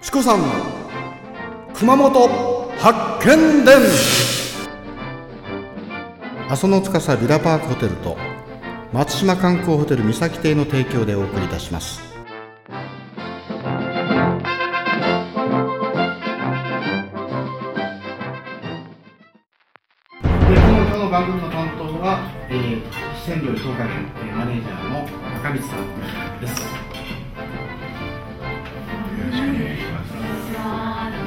チコさん熊本発見伝。阿蘇の司ビラパークホテルと松島観光ホテル三崎邸の提供でお送りいたします。で今日の番組の担当は、えー、四川料理東海県、えーマネージャーの赤光さんです。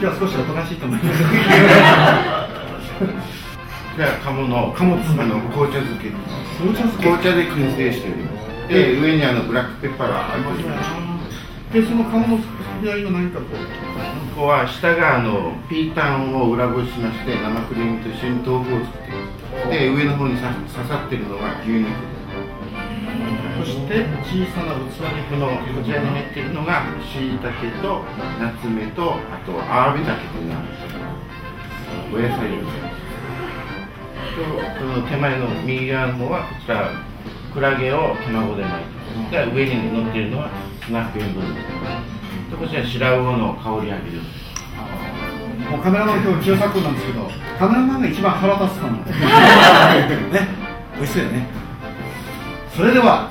日は少しおとなしいと思います。じゃあ鴨の鴨です。あの紅茶漬け。紅茶漬け。紅茶で燻製しておりますで上にあのブラックペッパーが入っておりますでその鴨の付き合何かこう。ここは下があのピータンを裏ごししまして生クリームと一緒に豆腐を作っていますで上の方にさ刺さってるのが牛肉そして小さな器にこのこちらに入っているのがしいたけとナツメとあとアワビタケというのがお野菜ですとその手前の右側の方はこちらクラゲを卵で巻いてで上に乗っているのはスナック塩分ですでこちら白魚の香り揚げですもうカメラマン今日清作なんですけどカメラマンが一番腹立つかもね美味しそうよねそれでは、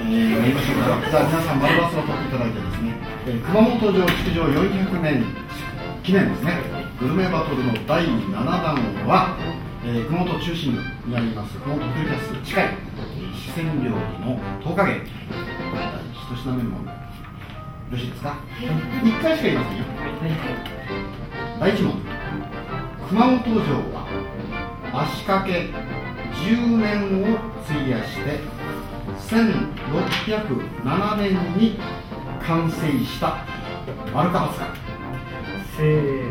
えー、やりましょうか皆さん丸バスを取っていただいてですね、えー熊本城築城400年記念ですねグルメバトルの第7弾は、えー熊本中心部にあります熊本フルキャス近い、えー四川料理の10日芸一品目もよろしいですか、一1回しか言いませんよ、第1問。熊本城は足掛け10年を費やして1607年に完成した丸か×かせーの。はいえー